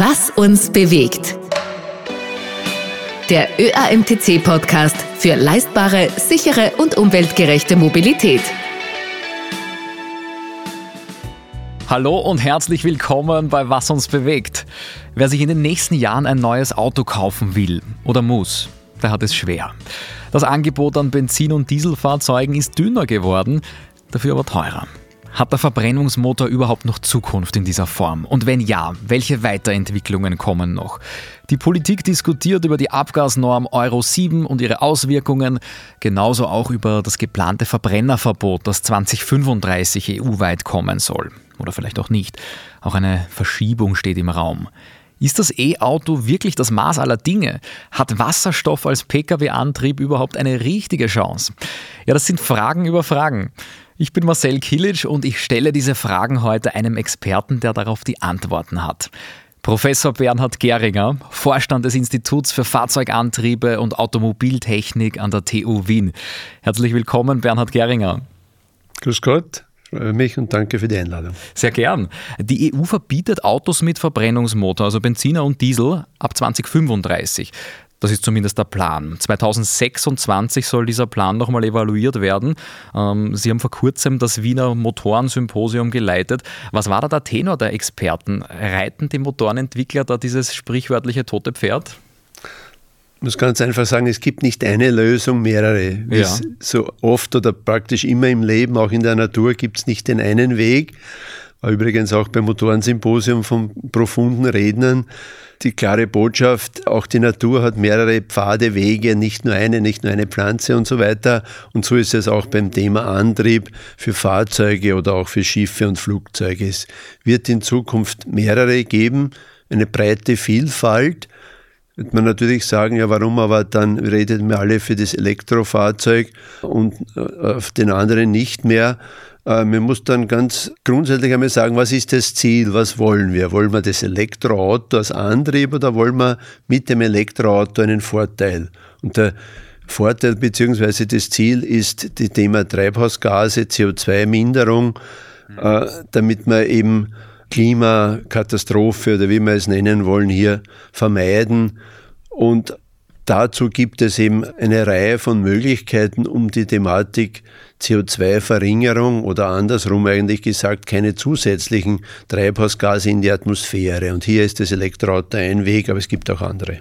Was uns bewegt. Der ÖAMTC-Podcast für leistbare, sichere und umweltgerechte Mobilität. Hallo und herzlich willkommen bei Was uns bewegt. Wer sich in den nächsten Jahren ein neues Auto kaufen will oder muss, der hat es schwer. Das Angebot an Benzin- und Dieselfahrzeugen ist dünner geworden, dafür aber teurer. Hat der Verbrennungsmotor überhaupt noch Zukunft in dieser Form? Und wenn ja, welche Weiterentwicklungen kommen noch? Die Politik diskutiert über die Abgasnorm Euro 7 und ihre Auswirkungen, genauso auch über das geplante Verbrennerverbot, das 2035 EU-weit kommen soll. Oder vielleicht auch nicht. Auch eine Verschiebung steht im Raum. Ist das E-Auto wirklich das Maß aller Dinge? Hat Wasserstoff als Pkw-Antrieb überhaupt eine richtige Chance? Ja, das sind Fragen über Fragen. Ich bin Marcel Kilic und ich stelle diese Fragen heute einem Experten, der darauf die Antworten hat. Professor Bernhard Geringer, Vorstand des Instituts für Fahrzeugantriebe und Automobiltechnik an der TU Wien. Herzlich willkommen, Bernhard Geringer. Grüß Gott. Freue mich und danke für die Einladung. Sehr gern. Die EU verbietet Autos mit Verbrennungsmotor, also Benziner und Diesel, ab 2035. Das ist zumindest der Plan. 2026 soll dieser Plan nochmal evaluiert werden. Ähm, Sie haben vor kurzem das Wiener Motorensymposium geleitet. Was war da der Tenor der Experten? Reiten die Motorenentwickler da dieses sprichwörtliche tote Pferd? Ich muss ganz einfach sagen, es gibt nicht eine Lösung, mehrere. Wie ja. so oft oder praktisch immer im Leben, auch in der Natur, gibt es nicht den einen Weg. War übrigens auch beim Motorensymposium von profunden Rednern die klare Botschaft, auch die Natur hat mehrere Pfade, Wege, nicht nur eine, nicht nur eine Pflanze und so weiter. Und so ist es auch beim Thema Antrieb für Fahrzeuge oder auch für Schiffe und Flugzeuge. Es wird in Zukunft mehrere geben, eine breite Vielfalt. Wird man natürlich sagen, ja, warum aber dann redet man alle für das Elektrofahrzeug und äh, auf den anderen nicht mehr. Äh, man muss dann ganz grundsätzlich einmal sagen, was ist das Ziel, was wollen wir? Wollen wir das Elektroauto als Antrieb oder wollen wir mit dem Elektroauto einen Vorteil? Und der Vorteil bzw. das Ziel ist das Thema Treibhausgase, CO2-Minderung, äh, damit wir eben Klimakatastrophe oder wie wir es nennen wollen, hier vermeiden. Und dazu gibt es eben eine Reihe von Möglichkeiten, um die Thematik CO2-Verringerung oder andersrum eigentlich gesagt, keine zusätzlichen Treibhausgase in die Atmosphäre. Und hier ist das Elektroauto ein Weg, aber es gibt auch andere.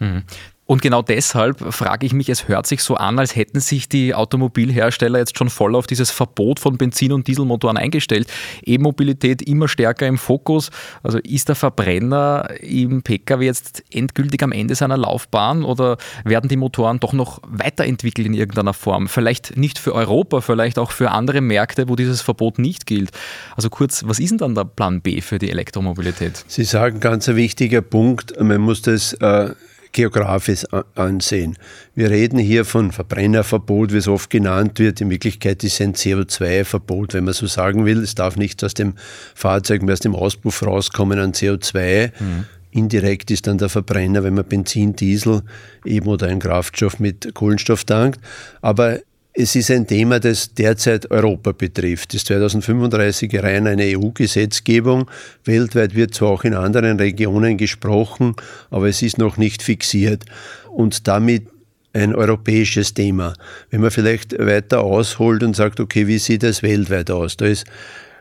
Und genau deshalb frage ich mich, es hört sich so an, als hätten sich die Automobilhersteller jetzt schon voll auf dieses Verbot von Benzin- und Dieselmotoren eingestellt. E-Mobilität immer stärker im Fokus. Also ist der Verbrenner im Pkw jetzt endgültig am Ende seiner Laufbahn oder werden die Motoren doch noch weiterentwickelt in irgendeiner Form? Vielleicht nicht für Europa, vielleicht auch für andere Märkte, wo dieses Verbot nicht gilt. Also kurz, was ist denn dann der Plan B für die Elektromobilität? Sie sagen ganz ein wichtiger Punkt, man muss das äh geografisch ansehen. Wir reden hier von Verbrennerverbot, wie es oft genannt wird. In Wirklichkeit ist es ein CO2-Verbot, wenn man so sagen will. Es darf nichts aus dem Fahrzeug mehr aus dem Auspuff rauskommen an CO2. Mhm. Indirekt ist dann der Verbrenner, wenn man Benzin, Diesel eben oder einen Kraftstoff mit Kohlenstoff tankt. Aber es ist ein Thema, das derzeit Europa betrifft. Das 2035 rein eine EU-Gesetzgebung. Weltweit wird zwar auch in anderen Regionen gesprochen, aber es ist noch nicht fixiert. Und damit ein europäisches Thema. Wenn man vielleicht weiter ausholt und sagt, okay, wie sieht das weltweit aus? Da ist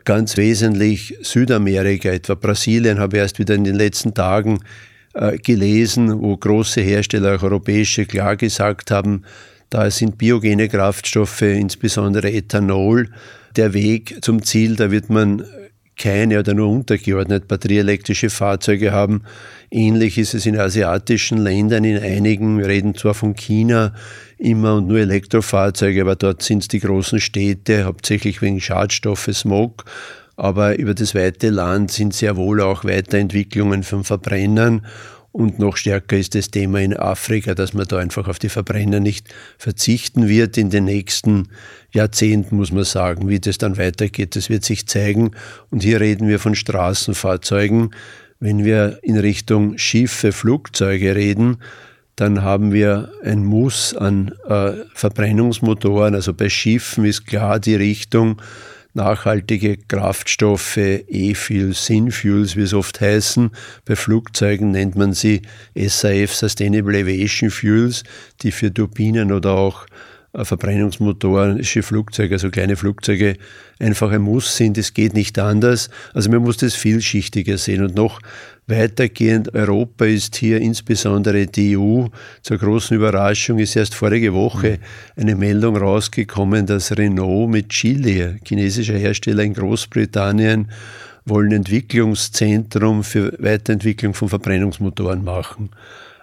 ganz wesentlich Südamerika, etwa Brasilien, habe ich erst wieder in den letzten Tagen äh, gelesen, wo große Hersteller, auch europäische, klar gesagt haben, da sind biogene Kraftstoffe, insbesondere Ethanol, der Weg zum Ziel. Da wird man keine oder nur untergeordnet batterieelektrische Fahrzeuge haben. Ähnlich ist es in asiatischen Ländern, in einigen, wir reden zwar von China immer und nur Elektrofahrzeuge, aber dort sind es die großen Städte, hauptsächlich wegen Schadstoffe, Smog. Aber über das weite Land sind sehr wohl auch Weiterentwicklungen von Verbrennern und noch stärker ist das Thema in Afrika, dass man da einfach auf die Verbrenner nicht verzichten wird in den nächsten Jahrzehnten, muss man sagen. Wie das dann weitergeht, das wird sich zeigen. Und hier reden wir von Straßenfahrzeugen. Wenn wir in Richtung Schiffe, Flugzeuge reden, dann haben wir ein Muss an äh, Verbrennungsmotoren. Also bei Schiffen ist klar die Richtung, nachhaltige Kraftstoffe, E-Fuels, Synfuels, wie es oft heißen. Bei Flugzeugen nennt man sie SAF, Sustainable Aviation Fuels, die für Turbinen oder auch äh, verbrennungsmotorische Flugzeuge, also kleine Flugzeuge, einfach ein Muss sind. Es geht nicht anders. Also man muss das vielschichtiger sehen. Und noch weitergehend, Europa ist hier insbesondere die EU zur großen Überraschung, ist erst vorige Woche mhm. eine Meldung rausgekommen, dass Renault mit Chile, chinesischer Hersteller in Großbritannien, wollen Entwicklungszentrum für Weiterentwicklung von Verbrennungsmotoren machen.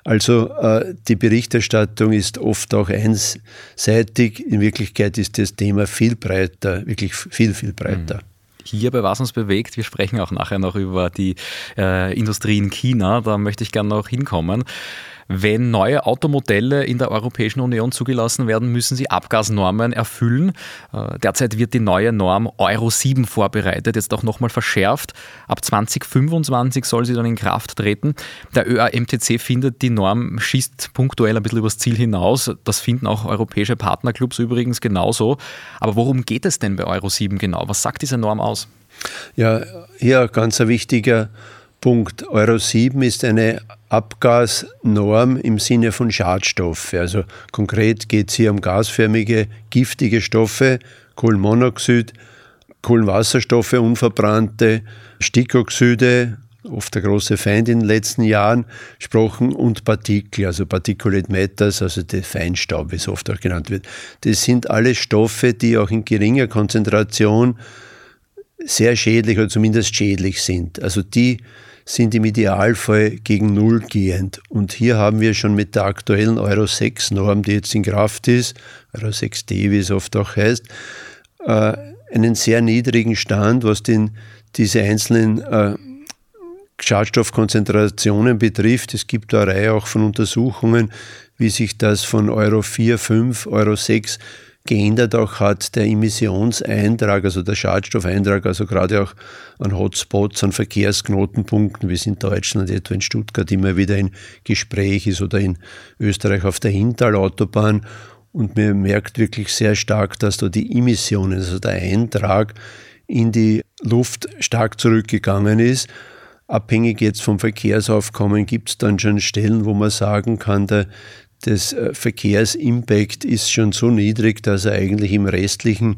Also äh, die Berichterstattung ist oft auch einseitig. In Wirklichkeit ist das Thema viel breiter, wirklich viel, viel breiter. Mhm hier bei Was uns bewegt. Wir sprechen auch nachher noch über die äh, Industrie in China. Da möchte ich gerne noch hinkommen. Wenn neue Automodelle in der Europäischen Union zugelassen werden, müssen sie Abgasnormen erfüllen. Äh, derzeit wird die neue Norm Euro 7 vorbereitet, jetzt auch nochmal verschärft. Ab 2025 soll sie dann in Kraft treten. Der ÖAMTC findet, die Norm schießt punktuell ein bisschen übers Ziel hinaus. Das finden auch europäische Partnerclubs übrigens genauso. Aber worum geht es denn bei Euro 7 genau? Was sagt diese Norm aus? Ja, hier ganz ein wichtiger Punkt. Euro 7 ist eine Abgasnorm im Sinne von Schadstoffe. Also konkret geht es hier um gasförmige, giftige Stoffe, Kohlenmonoxid, Kohlenwasserstoffe, unverbrannte, Stickoxide, oft der große Feind in den letzten Jahren, gesprochen und Partikel, also Particulate Matters, also der Feinstaub, wie es oft auch genannt wird. Das sind alle Stoffe, die auch in geringer Konzentration sehr schädlich oder zumindest schädlich sind. Also die sind im Idealfall gegen Null gehend. Und hier haben wir schon mit der aktuellen Euro 6 Norm, die jetzt in Kraft ist, Euro 6D, wie es oft auch heißt, äh, einen sehr niedrigen Stand, was den, diese einzelnen äh, Schadstoffkonzentrationen betrifft. Es gibt eine Reihe auch von Untersuchungen, wie sich das von Euro 4, 5, Euro 6 geändert auch hat der Emissionseintrag, also der Schadstoffeintrag, also gerade auch an Hotspots, an Verkehrsknotenpunkten, wie es in Deutschland, etwa in Stuttgart immer wieder in Gespräch ist oder in Österreich auf der Hintal-Autobahn. Und man merkt wirklich sehr stark, dass da die Emissionen, also der Eintrag in die Luft stark zurückgegangen ist. Abhängig jetzt vom Verkehrsaufkommen gibt es dann schon Stellen, wo man sagen kann, der des äh, Verkehrsimpact ist schon so niedrig, dass er eigentlich im restlichen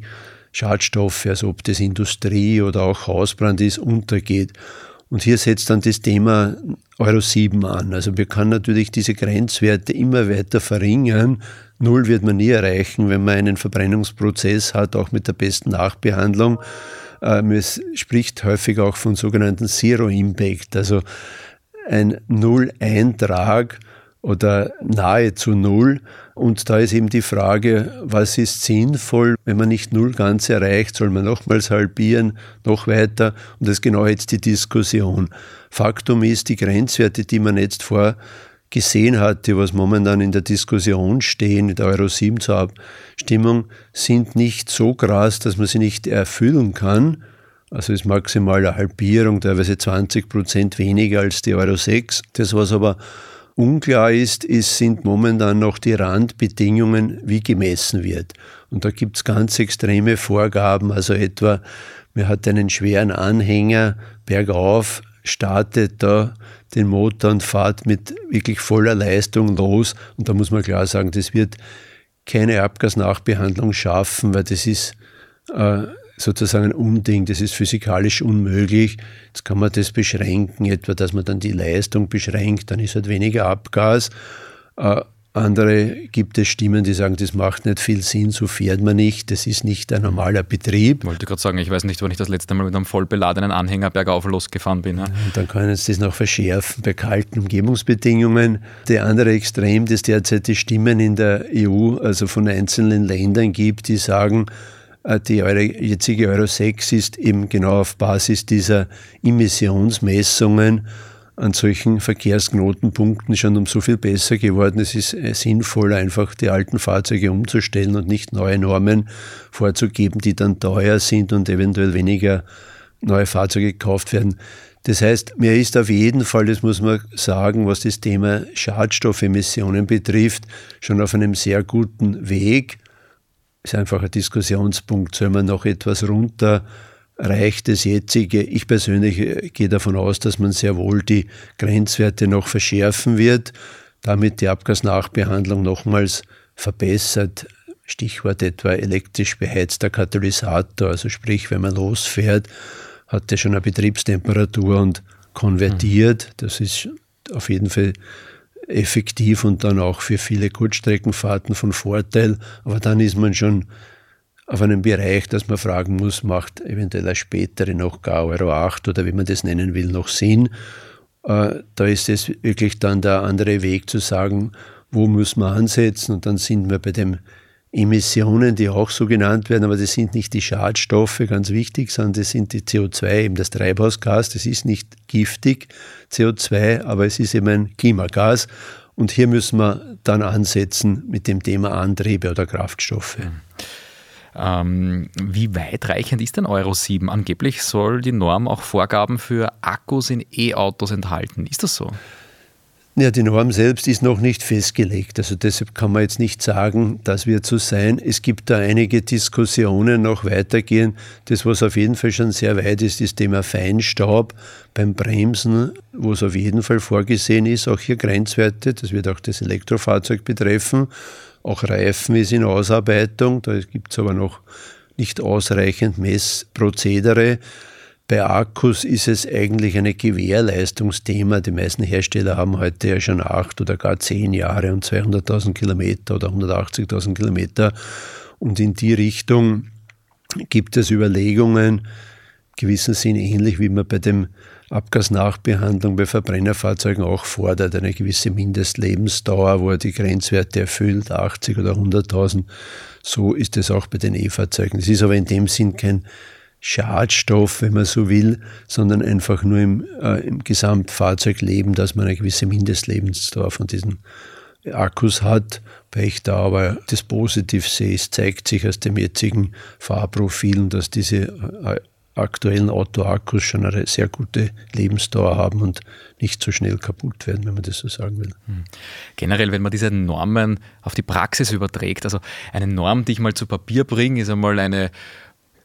Schadstoffe, also ob das Industrie oder auch Hausbrand ist, untergeht. Und hier setzt dann das Thema Euro 7 an. Also wir können natürlich diese Grenzwerte immer weiter verringern. Null wird man nie erreichen, wenn man einen Verbrennungsprozess hat, auch mit der besten Nachbehandlung. Ähm, spricht häufig auch von sogenannten Zero Impact, also ein Null-Eintrag oder nahezu null. Und da ist eben die Frage, was ist sinnvoll, wenn man nicht null ganz erreicht, soll man nochmals halbieren, noch weiter? Und das ist genau jetzt die Diskussion. Faktum ist, die Grenzwerte, die man jetzt vorgesehen hatte, was momentan in der Diskussion stehen, in der Euro 7 zur Abstimmung, sind nicht so krass, dass man sie nicht erfüllen kann. Also ist maximal eine Halbierung, teilweise 20 Prozent weniger als die Euro 6. Das, was aber Unklar ist, ist, sind momentan noch die Randbedingungen, wie gemessen wird. Und da gibt es ganz extreme Vorgaben, also etwa, man hat einen schweren Anhänger bergauf, startet da den Motor und fahrt mit wirklich voller Leistung los. Und da muss man klar sagen, das wird keine Abgasnachbehandlung schaffen, weil das ist äh, sozusagen ein Unding, das ist physikalisch unmöglich. Jetzt kann man das beschränken, etwa, dass man dann die Leistung beschränkt, dann ist halt weniger Abgas. Äh, andere gibt es Stimmen, die sagen, das macht nicht viel Sinn, so fährt man nicht, das ist nicht ein normaler Betrieb. Ich wollte gerade sagen, ich weiß nicht, wann ich das letzte Mal mit einem voll beladenen Anhänger bergauf losgefahren bin. Ja. Und dann können sie das noch verschärfen bei kalten Umgebungsbedingungen. Der andere Extrem, das derzeit die Stimmen in der EU, also von einzelnen Ländern gibt, die sagen, äh, die jetzige Euro 6 ist eben genau auf Basis dieser Emissionsmessungen an solchen Verkehrsknotenpunkten schon um so viel besser geworden. Es ist äh, sinnvoll, einfach die alten Fahrzeuge umzustellen und nicht neue Normen vorzugeben, die dann teuer sind und eventuell weniger neue Fahrzeuge gekauft werden. Das heißt, mir ist auf jeden Fall, das muss man sagen, was das Thema Schadstoffemissionen betrifft, schon auf einem sehr guten Weg ist einfach ein Diskussionspunkt. Soll man noch etwas runter? Reicht das jetzige? Ich persönlich äh, gehe davon aus, dass man sehr wohl die Grenzwerte noch verschärfen wird, damit die Abgasnachbehandlung nochmals verbessert. Stichwort etwa elektrisch beheizter Katalysator, also sprich, wenn man losfährt, hat der schon eine Betriebstemperatur und konvertiert. Das ist auf jeden Fall effektiv und dann auch für viele Kurzstreckenfahrten von Vorteil. Aber dann ist man schon auf einem Bereich, dass man fragen muss, macht eventuell eine spätere noch gar Euro 8 oder wie man das nennen will, noch Sinn. Äh, da ist es wirklich dann der andere Weg zu sagen, wo muss man ansetzen und dann sind wir bei dem Emissionen, die auch so genannt werden, aber das sind nicht die Schadstoffe, ganz wichtig, sondern das sind die CO2, eben das Treibhausgas. Das ist nicht giftig, CO2, aber es ist eben ein Klimagas. Und hier müssen wir dann ansetzen mit dem Thema Antriebe oder Kraftstoffe. Ähm, wie weitreichend ist denn Euro 7? Angeblich soll die Norm auch Vorgaben für Akkus in E-Autos enthalten. Ist das so? Ja, die Norm selbst ist noch nicht festgelegt. Also deshalb kann man jetzt nicht sagen, das wird so sein. Es gibt da einige Diskussionen noch weitergehen. Das, was auf jeden Fall schon sehr weit ist, ist das Thema Feinstaub beim Bremsen, wo es auf jeden Fall vorgesehen ist. Auch hier Grenzwerte. Das wird auch das Elektrofahrzeug betreffen. Auch Reifen ist in Ausarbeitung. Da gibt es aber noch nicht ausreichend Messprozedere. Bei Akkus ist es eigentlich ein Gewährleistungsthema. Die meisten Hersteller haben heute ja schon acht oder gar zehn Jahre und 200.000 Kilometer oder 180.000 Kilometer. Und in die Richtung gibt es Überlegungen, gewissen Sinn ähnlich wie man bei dem Abgasnachbehandlung bei Verbrennerfahrzeugen auch fordert, eine gewisse Mindestlebensdauer, wo er die Grenzwerte erfüllt, 80 oder 100.000. So ist es auch bei den E-Fahrzeugen. Es ist aber in dem Sinn kein Schadstoff, wenn man so will, sondern einfach nur im, äh, im Gesamtfahrzeugleben, dass man eine gewisse Mindestlebensdauer von diesen Akkus hat. Weil ich da aber das positiv sehe, es zeigt sich aus dem jetzigen Fahrprofilen, dass diese äh, aktuellen Autoakkus schon eine sehr gute Lebensdauer haben und nicht so schnell kaputt werden, wenn man das so sagen will. Hm. Generell, wenn man diese Normen auf die Praxis überträgt, also eine Norm, die ich mal zu Papier bringe, ist einmal eine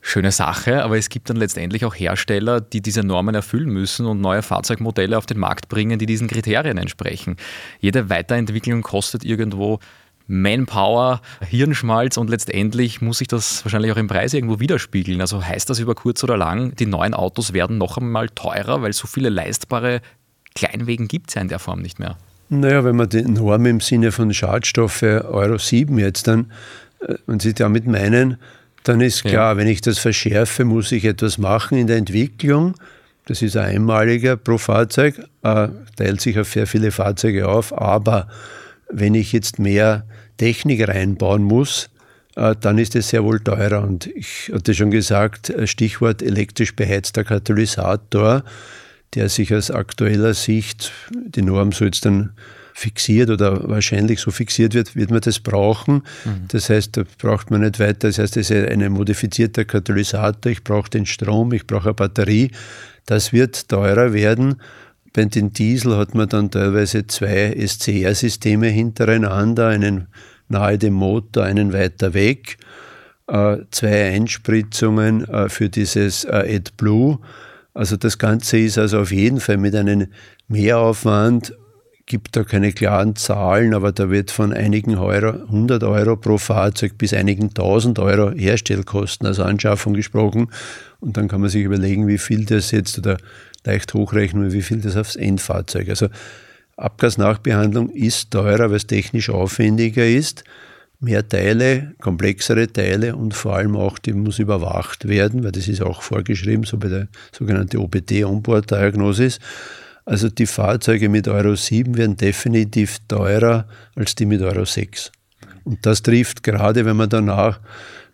schöne Sache, aber es gibt dann letztendlich auch Hersteller, die diese Normen erfüllen müssen und neue Fahrzeugmodelle auf den Markt bringen, die diesen Kriterien entsprechen. Jede Weiterentwicklung kostet irgendwo Manpower, Hirnschmalz und letztendlich muss sich das wahrscheinlich auch im Preis irgendwo widerspiegeln. Also heißt das über kurz oder lang, die neuen Autos werden noch einmal teurer, weil so viele leistbare Kleinwegen gibt es ja in der Form nicht mehr. Naja, wenn man die Norm im Sinne von Schadstoffe Euro 7 jetzt dann, äh, wenn Sie damit meinen, dann ist klar, ja. wenn ich das verschärfe, muss ich etwas machen in der Entwicklung. Das ist ein einmaliger pro Fahrzeug, äh, teilt sich auf sehr viele Fahrzeuge auf. Aber wenn ich jetzt mehr Technik reinbauen muss, äh, dann ist es sehr wohl teurer. Und ich hatte schon gesagt, äh, Stichwort elektrisch beheizter Katalysator, der sich aus aktueller Sicht, die Norm soll jetzt dann fixiert oder wahrscheinlich so fixiert wird, wird man das brauchen. Mhm. Das heißt, da braucht man nicht weiter. Das heißt, es ist ein modifizierter Katalysator. Ich brauche den Strom, ich brauche eine Batterie. Das wird teurer werden. Bei den Diesel hat man dann teilweise zwei SCR-Systeme hintereinander, einen nahe dem Motor, einen weiter weg, äh, zwei Einspritzungen äh, für dieses äh, AdBlue. Also das Ganze ist also auf jeden Fall mit einem Mehraufwand gibt da keine klaren Zahlen, aber da wird von einigen Euro, 100 Euro pro Fahrzeug bis einigen 1000 Euro Herstellkosten, also Anschaffung gesprochen. Und dann kann man sich überlegen, wie viel das jetzt oder leicht hochrechnen, wie viel das aufs Endfahrzeug. Also Abgasnachbehandlung ist teurer, weil es technisch aufwendiger ist. Mehr Teile, komplexere Teile und vor allem auch, die muss überwacht werden, weil das ist auch vorgeschrieben, so bei der sogenannten OBD, Onboard-Diagnosis. Also die Fahrzeuge mit Euro 7 werden definitiv teurer als die mit Euro 6. Und das trifft gerade, wenn man danach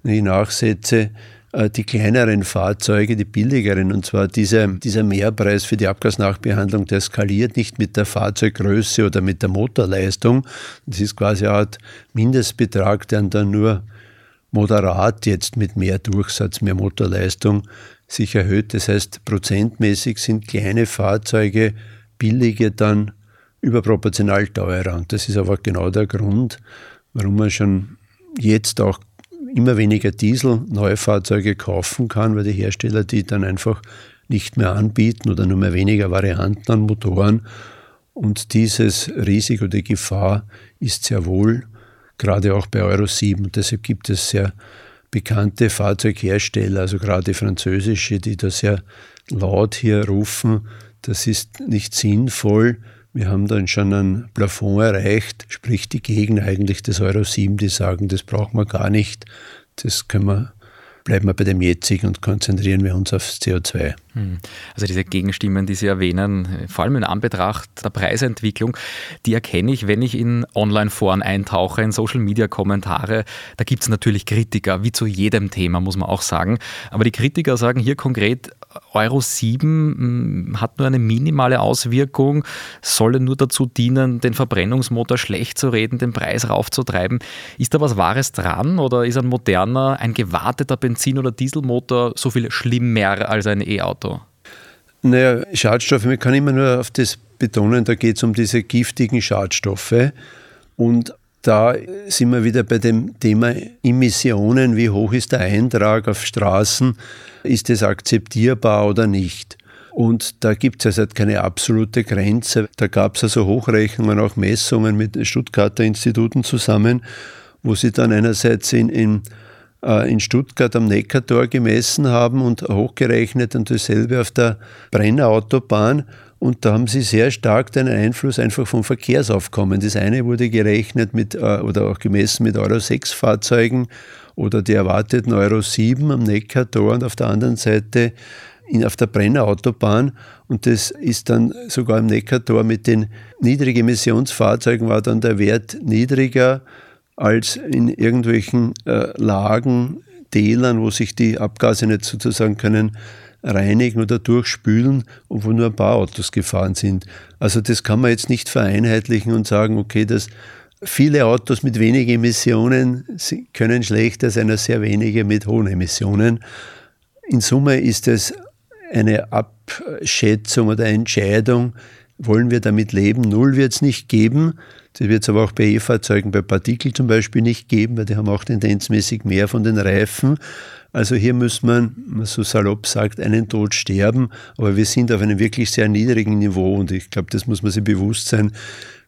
die Nachsätze, äh, die kleineren Fahrzeuge, die billigeren, und zwar diese, dieser Mehrpreis für die Abgasnachbehandlung, der skaliert nicht mit der Fahrzeuggröße oder mit der Motorleistung. Das ist quasi eine Art Mindestbetrag, der dann nur moderat jetzt mit mehr Durchsatz, mehr Motorleistung sich erhöht. Das heißt, prozentmäßig sind kleine Fahrzeuge billige dann überproportional teurer. Und das ist aber genau der Grund, warum man schon jetzt auch immer weniger Diesel neue Fahrzeuge kaufen kann, weil die Hersteller die dann einfach nicht mehr anbieten oder nur mehr weniger Varianten an Motoren. Und dieses Risiko, die Gefahr ist sehr wohl, gerade auch bei Euro 7. Und deshalb gibt es sehr bekannte Fahrzeughersteller, also gerade französische, die da sehr laut hier rufen, das ist nicht sinnvoll. Wir haben dann schon ein Plafond erreicht, sprich die Gegner eigentlich des Euro 7, die sagen, das brauchen wir gar nicht, das können wir bleiben wir bei dem jetzigen und konzentrieren wir uns aufs CO2. Hm. Also diese Gegenstimmen, die Sie erwähnen, vor allem in Anbetracht der Preisentwicklung, die erkenne ich, wenn ich in Online-Foren eintauche, in Social-Media-Kommentare. Da gibt es natürlich Kritiker, wie zu jedem Thema, muss man auch sagen. Aber die Kritiker sagen hier konkret, Euro 7 hm, hat nur eine minimale Auswirkung, soll nur dazu dienen, den Verbrennungsmotor schlecht zu reden, den Preis raufzutreiben. Ist da was Wahres dran oder ist ein moderner, ein gewarteter Benzin- oder Dieselmotor so viel schlimmer als ein E-Auto? Naja, Schadstoffe, man kann immer nur auf das betonen, da geht es um diese giftigen Schadstoffe. Und da sind wir wieder bei dem Thema Emissionen. Wie hoch ist der Eintrag auf Straßen? Ist es akzeptierbar oder nicht? Und da gibt es also keine absolute Grenze. Da gab es also Hochrechnungen, auch Messungen mit Stuttgarter Instituten zusammen, wo sie dann einerseits in, in, äh, in Stuttgart am Neckartor gemessen haben und hochgerechnet und dasselbe auf der Brenner Autobahn. Und da haben sie sehr stark den Einfluss einfach vom Verkehrsaufkommen. Das eine wurde gerechnet mit äh, oder auch gemessen mit Euro 6 Fahrzeugen oder die erwarteten Euro 7 am Neckartor und auf der anderen Seite in, auf der Brenner Autobahn. Und das ist dann sogar im Neckartor mit den niedrigen Emissionsfahrzeugen war dann der Wert niedriger als in irgendwelchen äh, Lagen, Tälern, wo sich die Abgase nicht sozusagen können reinigen oder durchspülen wo nur ein paar Autos gefahren sind. Also das kann man jetzt nicht vereinheitlichen und sagen, okay, dass viele Autos mit wenigen Emissionen können schlechter sein als sehr wenige mit hohen Emissionen. In Summe ist es eine Abschätzung oder Entscheidung, wollen wir damit leben? Null wird es nicht geben. Das wird es aber auch bei E-Fahrzeugen, bei Partikel zum Beispiel nicht geben, weil die haben auch tendenzmäßig mehr von den Reifen. Also hier muss man, so salopp sagt, einen Tod sterben, aber wir sind auf einem wirklich sehr niedrigen Niveau und ich glaube, das muss man sich bewusst sein,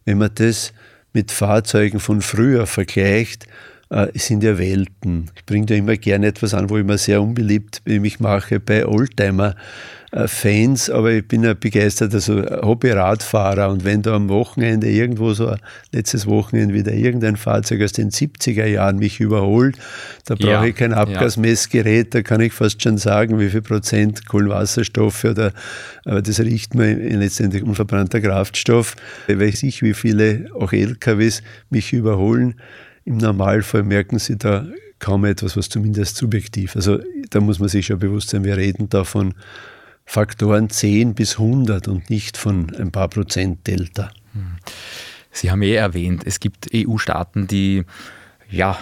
wenn man das mit Fahrzeugen von früher vergleicht, äh, sind ja Welten. Ich bringe da immer gerne etwas an, wo ich mir sehr unbeliebt mich mache bei Oldtimer. Fans, aber ich bin ein begeisterter also Hobby-Radfahrer und wenn da am Wochenende irgendwo so letztes Wochenende wieder irgendein Fahrzeug aus den 70er Jahren mich überholt, da brauche ja, ich kein Abgasmessgerät, da kann ich fast schon sagen, wie viel Prozent Kohlenwasserstoffe oder, aber das riecht man letztendlich unverbrannter Kraftstoff, weiß ich, wie viele auch LKWs mich überholen. Im Normalfall merken sie da kaum etwas, was zumindest subjektiv. Also da muss man sich schon bewusst sein, wir reden da von Faktoren 10 bis 100 und nicht von ein paar Prozent Delta. Sie haben eh erwähnt, es gibt EU-Staaten, die ja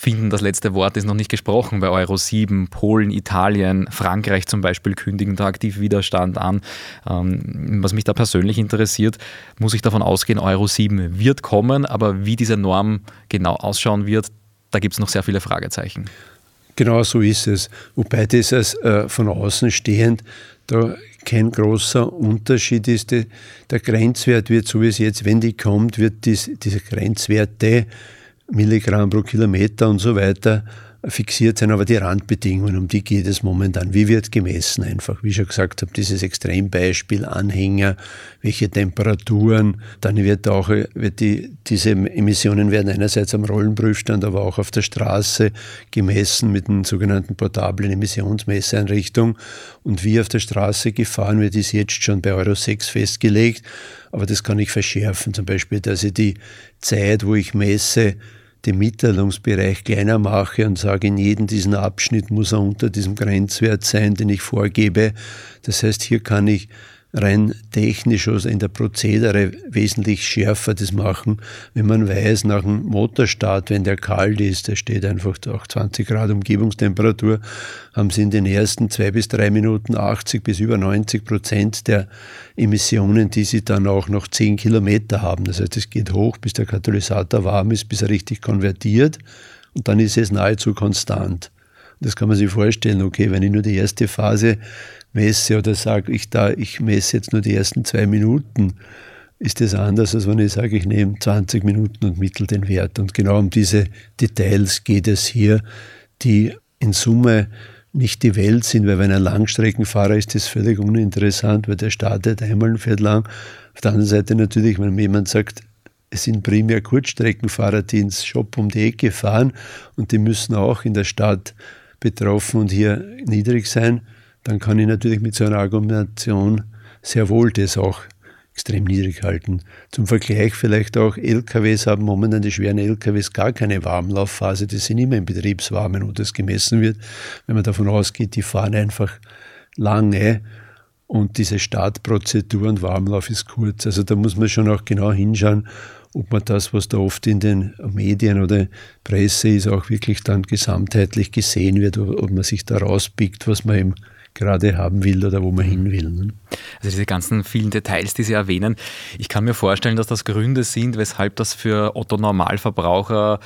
finden, das letzte Wort ist noch nicht gesprochen bei Euro 7. Polen, Italien, Frankreich zum Beispiel kündigen da aktiv Widerstand an. Ähm, was mich da persönlich interessiert, muss ich davon ausgehen, Euro 7 wird kommen, aber wie diese Norm genau ausschauen wird, da gibt es noch sehr viele Fragezeichen. Genau so ist es. Wobei das als äh, von außen stehend da kein großer Unterschied ist. Der Grenzwert wird, so wie es jetzt, wenn die kommt, wird dies, diese Grenzwerte, Milligramm pro Kilometer und so weiter, fixiert sein, aber die Randbedingungen, um die geht es momentan. Wie wird gemessen einfach? Wie ich schon gesagt habe, dieses Extrembeispiel, Anhänger, welche Temperaturen, dann wird auch, wird die, diese Emissionen werden einerseits am Rollenprüfstand, aber auch auf der Straße gemessen mit den sogenannten portablen Emissionsmesseinrichtungen. Und wie auf der Straße gefahren wird, ist jetzt schon bei Euro 6 festgelegt. Aber das kann ich verschärfen. Zum Beispiel, dass ich die Zeit, wo ich messe, den Mitteilungsbereich kleiner mache und sage, in jedem diesen Abschnitt muss er unter diesem Grenzwert sein, den ich vorgebe. Das heißt, hier kann ich rein technisch also in der Prozedere wesentlich schärfer das machen, wenn man weiß, nach dem Motorstart, wenn der kalt ist, der steht einfach auch 20 Grad Umgebungstemperatur, haben sie in den ersten zwei bis drei Minuten 80 bis über 90 Prozent der Emissionen, die sie dann auch noch 10 Kilometer haben. Das heißt, es geht hoch, bis der Katalysator warm ist, bis er richtig konvertiert. und dann ist es nahezu konstant. Das kann man sich vorstellen, okay, wenn ich nur die erste Phase messe oder sage, ich, da, ich messe jetzt nur die ersten zwei Minuten, ist das anders, als wenn ich sage, ich nehme 20 Minuten und mittel den Wert. Und genau um diese Details geht es hier, die in Summe nicht die Welt sind, weil wenn ein Langstreckenfahrer ist, das völlig uninteressant, weil der startet einmal und fährt lang. Auf der anderen Seite natürlich, wenn jemand sagt, es sind primär Kurzstreckenfahrer, die ins Shop um die Ecke fahren und die müssen auch in der Stadt betroffen und hier niedrig sein, dann kann ich natürlich mit so einer Argumentation sehr wohl das auch extrem niedrig halten. Zum Vergleich vielleicht auch, LKWs haben momentan die schweren LKWs gar keine Warmlaufphase, die sind immer im Betriebswarmen, wo das gemessen wird. Wenn man davon ausgeht, die fahren einfach lange und diese Startprozedur und Warmlauf ist kurz. Also da muss man schon auch genau hinschauen, ob man das, was da oft in den Medien oder Presse ist, auch wirklich dann gesamtheitlich gesehen wird, ob man sich da rauspickt, was man eben gerade haben will oder wo man hin will. Ne? Also diese ganzen vielen Details, die Sie erwähnen, ich kann mir vorstellen, dass das Gründe sind, weshalb das für Otto Normalverbraucher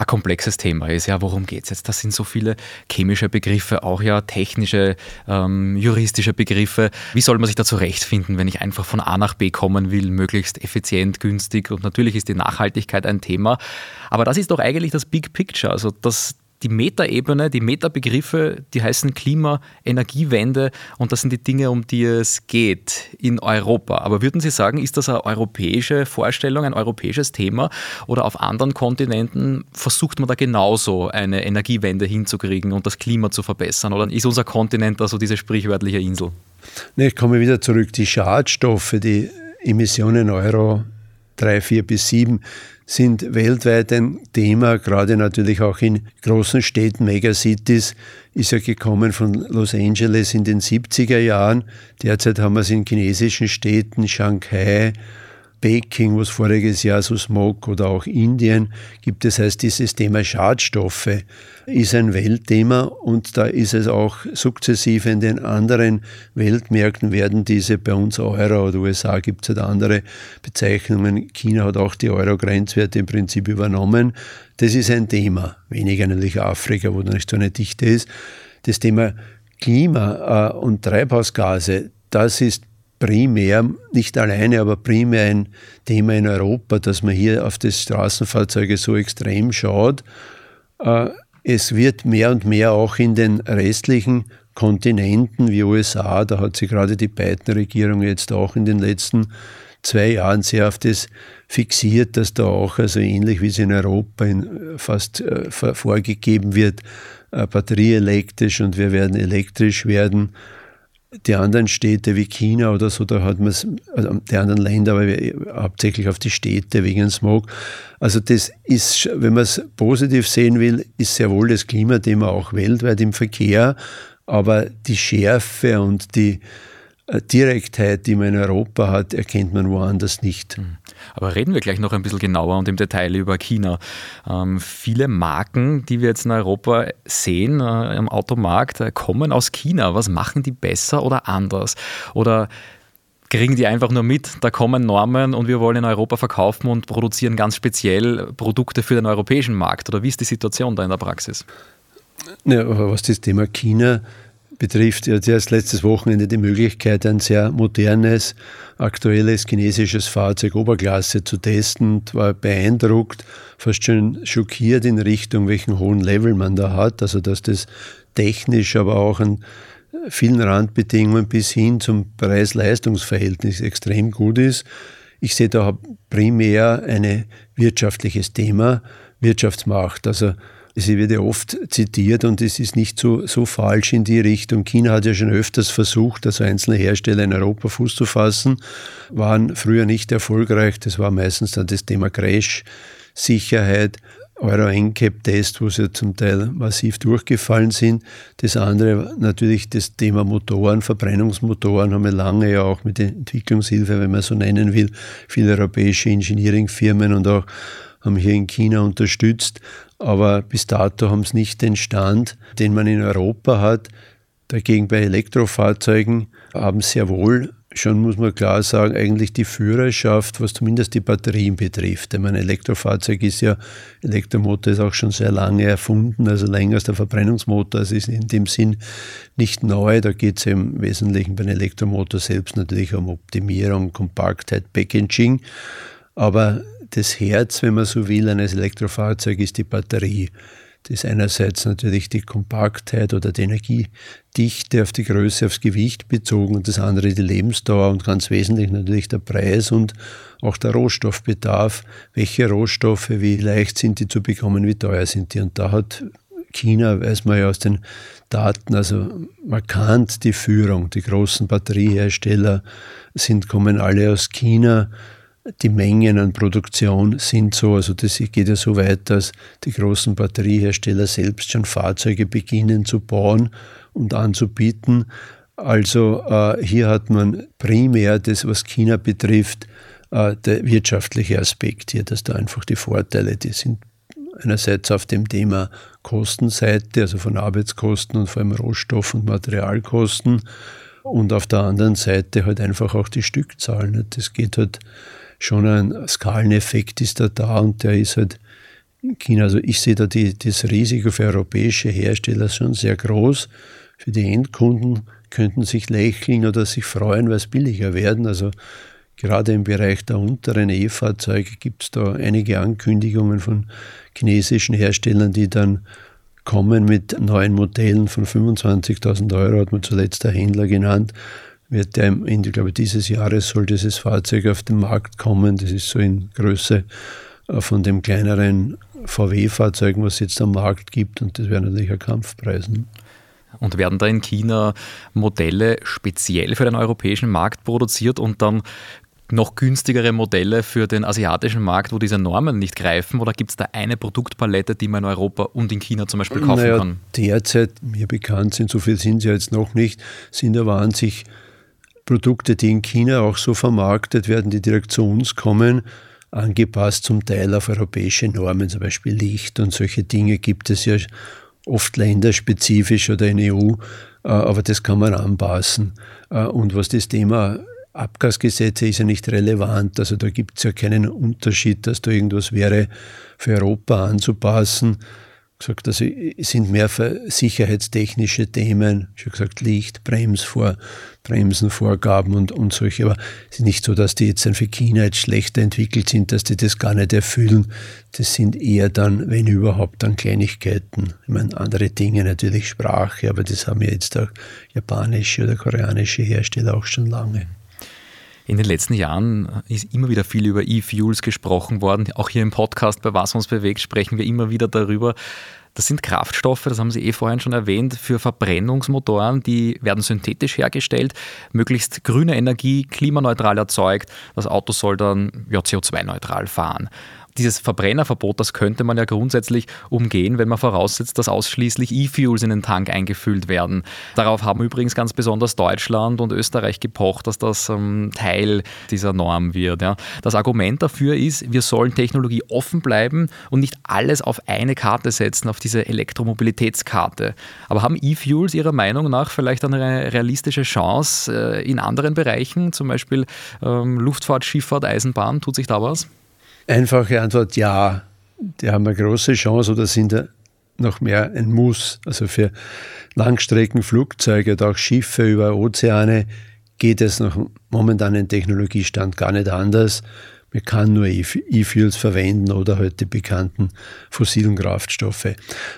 ein komplexes Thema ist. Ja, worum geht es jetzt? Das sind so viele chemische Begriffe, auch ja technische, ähm, juristische Begriffe. Wie soll man sich da zurechtfinden, wenn ich einfach von A nach B kommen will, möglichst effizient, günstig? Und natürlich ist die Nachhaltigkeit ein Thema. Aber das ist doch eigentlich das Big Picture, also das, die Metaebene, die Metabegriffe, die heißen Klima, Energiewende und das sind die Dinge, um die es geht in Europa. Aber würden Sie sagen, ist das eine europäische Vorstellung, ein europäisches Thema oder auf anderen Kontinenten versucht man da genauso eine Energiewende hinzukriegen und das Klima zu verbessern? Oder ist unser Kontinent also diese sprichwörtliche Insel? Nee, ich komme wieder zurück. Die Schadstoffe, die Emissionen Euro 3, 4 bis 7 sind weltweit ein Thema, gerade natürlich auch in großen Städten, Megacities, ist ja gekommen von Los Angeles in den 70er Jahren. Derzeit haben wir es in chinesischen Städten, Shanghai, Peking, was voriges Jahr so Smog oder auch Indien gibt. Das heißt, dieses Thema Schadstoffe ist ein Weltthema und da ist es auch sukzessive in den anderen Weltmärkten werden diese bei uns Euro oder USA gibt es halt andere Bezeichnungen. China hat auch die Euro-Grenzwerte im Prinzip übernommen. Das ist ein Thema. Weniger natürlich Afrika, wo da nicht so eine Dichte ist. Das Thema Klima äh, und Treibhausgase, das ist primär, nicht alleine, aber primär ein Thema in Europa, dass man hier auf das Straßenfahrzeuge so extrem schaut. Äh, es wird mehr und mehr auch in den restlichen Kontinenten wie USA, da hat sich gerade die Biden-Regierung jetzt auch in den letzten zwei Jahren sehr auf das fixiert, dass da auch, also ähnlich wie es in Europa in fast äh, vorgegeben wird, äh, batterieelektrisch und wir werden elektrisch werden, die anderen Städte wie China oder so, da hat man es, also die anderen Länder, aber hauptsächlich auf die Städte wegen Smog. Also das ist, wenn man es positiv sehen will, ist sehr wohl das Klimathema auch weltweit im Verkehr, aber die Schärfe und die Direktheit, die man in Europa hat, erkennt man woanders nicht. Hm. Aber reden wir gleich noch ein bisschen genauer und im Detail über China. Ähm, viele Marken, die wir jetzt in Europa sehen äh, im Automarkt, äh, kommen aus China. Was machen die besser oder anders? Oder kriegen die einfach nur mit, da kommen Normen und wir wollen in Europa verkaufen und produzieren ganz speziell Produkte für den europäischen Markt? Oder wie ist die Situation da in der Praxis? Ja, was das Thema China betrifft, ja erst letztes Wochenende die Möglichkeit, ein sehr modernes, aktuelles chinesisches Fahrzeug Oberklasse zu testen und war beeindruckt, fast schon schockiert in Richtung, welchen hohen Level man da hat. Also, dass das technisch, aber auch an vielen Randbedingungen bis hin zum Preis-Leistungs-Verhältnis extrem gut ist. Ich sehe da primär ein wirtschaftliches Thema, Wirtschaftsmacht. Also Sie wird ja oft zitiert und es ist nicht so, so falsch in die Richtung. China hat ja schon öfters versucht, also einzelne Hersteller in Europa Fuß zu fassen, waren früher nicht erfolgreich. Das war meistens dann das Thema Crash, Sicherheit, Euro-NCAP-Test, wo sie zum Teil massiv durchgefallen sind. Das andere natürlich das Thema Motoren, Verbrennungsmotoren haben wir lange ja auch mit der Entwicklungshilfe, wenn man so nennen will, viele europäische Engineering-Firmen und auch haben hier in China unterstützt aber bis dato haben sie nicht den Stand, den man in Europa hat. Dagegen bei Elektrofahrzeugen haben sehr wohl schon, muss man klar sagen, eigentlich die Führerschaft, was zumindest die Batterien betrifft. Ich meine, Elektrofahrzeug ist ja, Elektromotor ist auch schon sehr lange erfunden, also länger als der Verbrennungsmotor. Es ist in dem Sinn nicht neu. Da geht es im Wesentlichen beim Elektromotor selbst natürlich um Optimierung, Kompaktheit, Packaging. Aber das Herz, wenn man so will, eines Elektrofahrzeugs ist die Batterie. Das ist einerseits natürlich die Kompaktheit oder die Energiedichte auf die Größe, aufs Gewicht bezogen und das andere die Lebensdauer und ganz wesentlich natürlich der Preis und auch der Rohstoffbedarf. Welche Rohstoffe, wie leicht sind die zu bekommen, wie teuer sind die? Und da hat China, weiß man ja aus den Daten, also markant die Führung. Die großen Batteriehersteller sind, kommen alle aus China die Mengen an Produktion sind so, also das geht ja so weit, dass die großen Batteriehersteller selbst schon Fahrzeuge beginnen zu bauen und anzubieten. Also äh, hier hat man primär das, was China betrifft, äh, der wirtschaftliche Aspekt hier, dass da einfach die Vorteile, die sind einerseits auf dem Thema Kostenseite, also von Arbeitskosten und vor allem Rohstoff- und Materialkosten und auf der anderen Seite halt einfach auch die Stückzahlen. Das geht halt schon ein Skaleneffekt ist da da und der ist halt in China. Also ich sehe da die, das Risiko für europäische Hersteller schon sehr groß. Für die Endkunden könnten sich lächeln oder sich freuen, weil es billiger werden. Also gerade im Bereich der unteren E-Fahrzeuge gibt es da einige Ankündigungen von chinesischen Herstellern, die dann kommen mit neuen Modellen von 25.000 Euro, hat man zuletzt der Händler genannt wird der Ende, glaube ich, dieses Jahres soll dieses Fahrzeug auf den Markt kommen. Das ist so in Größe äh, von dem kleineren VW-Fahrzeugen, was es jetzt am Markt gibt. Und das wäre natürlich ein Kampfpreis. Ne? Und werden da in China Modelle speziell für den europäischen Markt produziert und dann noch günstigere Modelle für den asiatischen Markt, wo diese Normen nicht greifen? Oder gibt es da eine Produktpalette, die man in Europa und in China zum Beispiel kaufen naja, kann? Derzeit, mir bekannt sind, so viel sind sie jetzt noch nicht, sind aber an sich Produkte, die in China auch so vermarktet werden, die direkt zu uns kommen, angepasst zum Teil auf europäische Normen, zum Beispiel Licht und solche Dinge gibt es ja oft länderspezifisch oder in EU, äh, aber das kann man anpassen. Äh, und was das Thema Abgasgesetze ist ja nicht relevant, also da gibt es ja keinen Unterschied, dass da irgendwas wäre für Europa anzupassen gesagt, also sind mehr sicherheitstechnische Themen, habe gesagt, Licht, Bremsvor, Bremsenvorgaben und, und solche, aber es ist nicht so, dass die jetzt für China jetzt schlechter entwickelt sind, dass die das gar nicht erfüllen. Das sind eher dann, wenn überhaupt, dann Kleinigkeiten. Ich meine, andere Dinge natürlich Sprache, aber das haben ja jetzt auch japanische oder koreanische Hersteller auch schon lange. In den letzten Jahren ist immer wieder viel über E-Fuels gesprochen worden. Auch hier im Podcast bei Was uns bewegt sprechen wir immer wieder darüber. Das sind Kraftstoffe, das haben Sie eh vorhin schon erwähnt, für Verbrennungsmotoren, die werden synthetisch hergestellt, möglichst grüne Energie, klimaneutral erzeugt. Das Auto soll dann ja, CO2-neutral fahren dieses Verbrennerverbot, das könnte man ja grundsätzlich umgehen, wenn man voraussetzt, dass ausschließlich E-Fuels in den Tank eingefüllt werden. Darauf haben übrigens ganz besonders Deutschland und Österreich gepocht, dass das ähm, Teil dieser Norm wird. Ja. Das Argument dafür ist, wir sollen Technologie offen bleiben und nicht alles auf eine Karte setzen, auf diese Elektromobilitätskarte. Aber haben E-Fuels Ihrer Meinung nach vielleicht eine realistische Chance äh, in anderen Bereichen, zum Beispiel ähm, Luftfahrt, Schifffahrt, Eisenbahn? Tut sich da was? Einfache Antwort ja. Die haben eine große Chance oder sind noch mehr ein Muss. Also für Langstreckenflugzeuge oder auch Schiffe über Ozeane geht es nach momentanen Technologiestand gar nicht anders. Man kann nur E-Fuels verwenden oder halt die bekannten fossilen Kraftstoffe.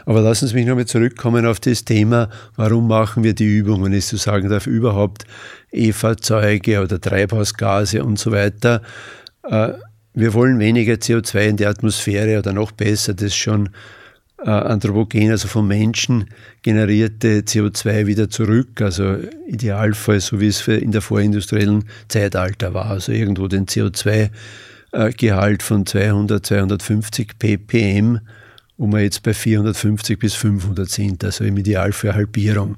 Aber lassen Sie mich nochmal zurückkommen auf das Thema, warum machen wir die Übungen, wenn ich so sagen darf, überhaupt E-Fahrzeuge oder Treibhausgase und so weiter. Äh, wir wollen weniger CO2 in die Atmosphäre oder noch besser, das schon äh, anthropogen, also vom Menschen generierte CO2 wieder zurück, also Idealfall, so wie es in der vorindustriellen Zeitalter war, also irgendwo den CO2-Gehalt von 200, 250 ppm, wo wir jetzt bei 450 bis 500 sind, also im Idealfall Halbierung.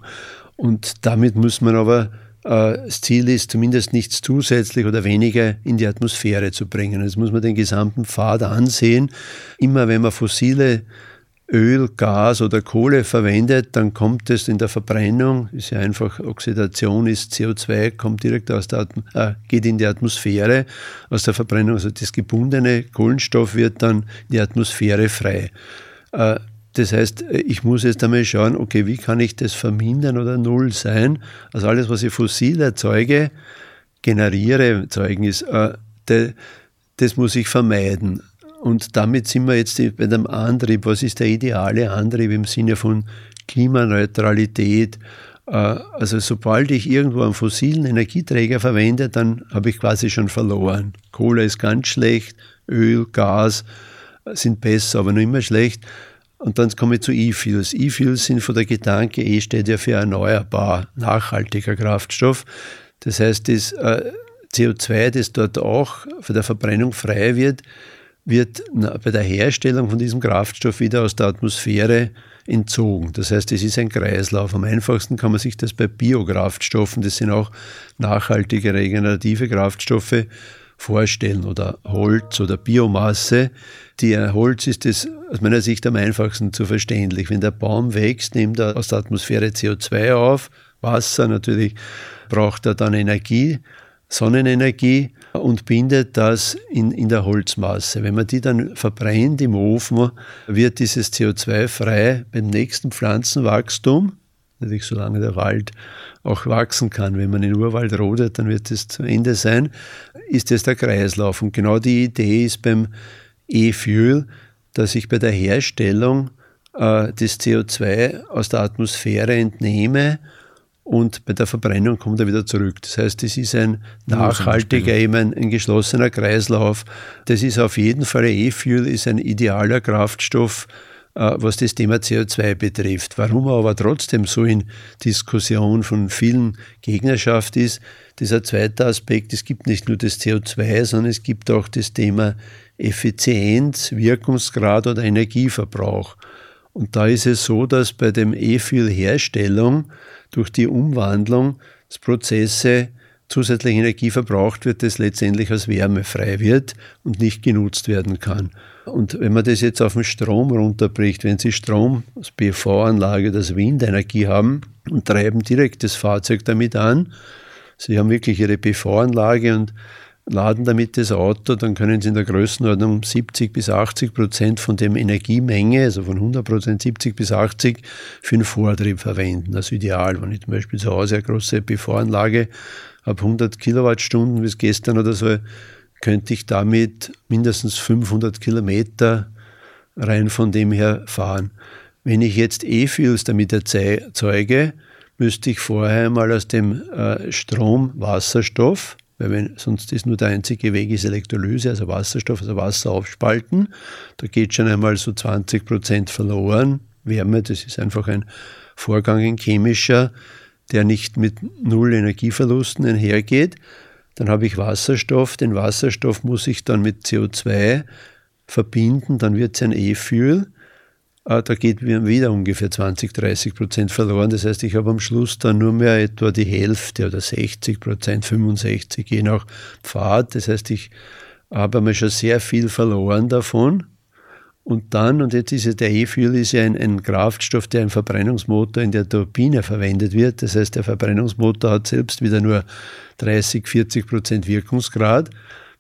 Und damit muss man aber äh, das Ziel ist, zumindest nichts zusätzlich oder weniger in die Atmosphäre zu bringen. Jetzt muss man den gesamten Pfad ansehen. Immer wenn man fossile Öl, Gas oder Kohle verwendet, dann kommt es in der Verbrennung, ist ja einfach Oxidation, ist CO2, kommt direkt aus der Atm äh, geht in die Atmosphäre aus der Verbrennung. Also das gebundene Kohlenstoff wird dann in die Atmosphäre frei. Äh, das heißt, ich muss jetzt einmal schauen, okay, wie kann ich das vermindern oder null sein? Also alles, was ich fossil erzeuge, generiere, erzeugen ist, äh, das muss ich vermeiden. Und damit sind wir jetzt bei dem Antrieb. Was ist der ideale Antrieb im Sinne von Klimaneutralität? Äh, also sobald ich irgendwo einen fossilen Energieträger verwende, dann habe ich quasi schon verloren. Kohle ist ganz schlecht, Öl, Gas sind besser, aber noch immer schlecht. Und dann komme ich zu E-Fuels. E-Fuels sind von der Gedanke, E steht ja für erneuerbar, nachhaltiger Kraftstoff. Das heißt, das äh, CO2, das dort auch von der Verbrennung frei wird, wird bei der Herstellung von diesem Kraftstoff wieder aus der Atmosphäre entzogen. Das heißt, es ist ein Kreislauf. Am einfachsten kann man sich das bei Biokraftstoffen, das sind auch nachhaltige regenerative Kraftstoffe, vorstellen oder Holz oder Biomasse. Die Holz ist es aus meiner Sicht am einfachsten zu verständlich. Wenn der Baum wächst, nimmt er aus der Atmosphäre CO2 auf, Wasser natürlich braucht er dann Energie, Sonnenenergie und bindet das in, in der Holzmasse. Wenn man die dann verbrennt im Ofen, wird dieses CO2 frei beim nächsten Pflanzenwachstum, natürlich solange der Wald auch wachsen kann. Wenn man in Urwald rodet, dann wird es zu Ende sein, ist es der Kreislauf. Und genau die Idee ist beim E-Fuel, dass ich bei der Herstellung äh, das CO2 aus der Atmosphäre entnehme und bei der Verbrennung kommt er wieder zurück. Das heißt, es ist ein nachhaltiger, eben ein, ein, geschlossener Kreislauf. Das ist auf jeden Fall, E-Fuel ist ein idealer Kraftstoff, was das Thema CO2 betrifft. Warum er aber trotzdem so in Diskussion von vielen Gegnerschaft ist, dieser zweite Aspekt, es gibt nicht nur das CO2, sondern es gibt auch das Thema Effizienz, Wirkungsgrad oder Energieverbrauch. Und da ist es so, dass bei dem E-Fuel-Herstellung durch die Umwandlung des Prozesse zusätzliche Energie verbraucht wird, das letztendlich als Wärme frei wird und nicht genutzt werden kann. Und wenn man das jetzt auf den Strom runterbricht, wenn Sie Strom aus PV-Anlage, das Windenergie haben und treiben direkt das Fahrzeug damit an, Sie haben wirklich Ihre PV-Anlage und laden damit das Auto, dann können Sie in der Größenordnung 70 bis 80 Prozent von dem Energiemenge, also von 100 Prozent 70 bis 80% für den Vortrieb verwenden. Das ist ideal. Wenn ich zum Beispiel zu Hause eine große PV-Anlage habe, 100 Kilowattstunden bis gestern oder so, könnte ich damit mindestens 500 Kilometer rein von dem her fahren. Wenn ich jetzt E-Fuels damit erzeuge, müsste ich vorher mal aus dem äh, Strom Wasserstoff weil wenn, sonst ist nur der einzige Weg ist Elektrolyse, also Wasserstoff, also Wasser aufspalten. Da geht schon einmal so 20 Prozent verloren. Wärme, das ist einfach ein Vorgang, ein chemischer, der nicht mit null Energieverlusten einhergeht. Dann habe ich Wasserstoff. Den Wasserstoff muss ich dann mit CO2 verbinden, dann wird es ein E-Fuel. Ah, da geht wieder ungefähr 20, 30 Prozent verloren. Das heißt, ich habe am Schluss dann nur mehr etwa die Hälfte oder 60 Prozent, 65, je nach Pfad. Das heißt, ich habe einmal schon sehr viel verloren davon. Und dann, und jetzt ist ja der E-Fuel ist ja ein, ein, Kraftstoff, der im Verbrennungsmotor in der Turbine verwendet wird. Das heißt, der Verbrennungsmotor hat selbst wieder nur 30, 40 Prozent Wirkungsgrad.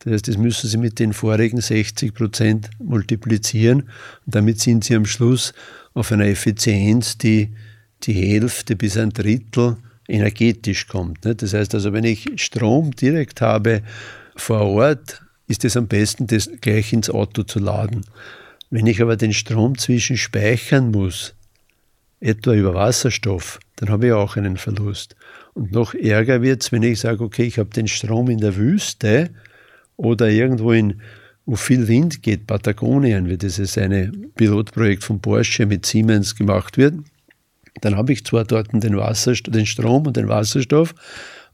Das heißt, das müssen Sie mit den vorigen 60 Prozent multiplizieren und damit sind Sie am Schluss auf einer Effizienz, die die Hälfte bis ein Drittel energetisch kommt. Das heißt also, wenn ich Strom direkt habe vor Ort, ist es am besten, das gleich ins Auto zu laden. Wenn ich aber den Strom zwischenspeichern muss, etwa über Wasserstoff, dann habe ich auch einen Verlust. Und noch ärger wird es, wenn ich sage, okay, ich habe den Strom in der Wüste, oder irgendwo in, wo viel Wind geht, Patagonien, wie dieses eine Pilotprojekt von Porsche mit Siemens gemacht wird, dann habe ich zwar dort den, Wasserstoff, den Strom und den Wasserstoff,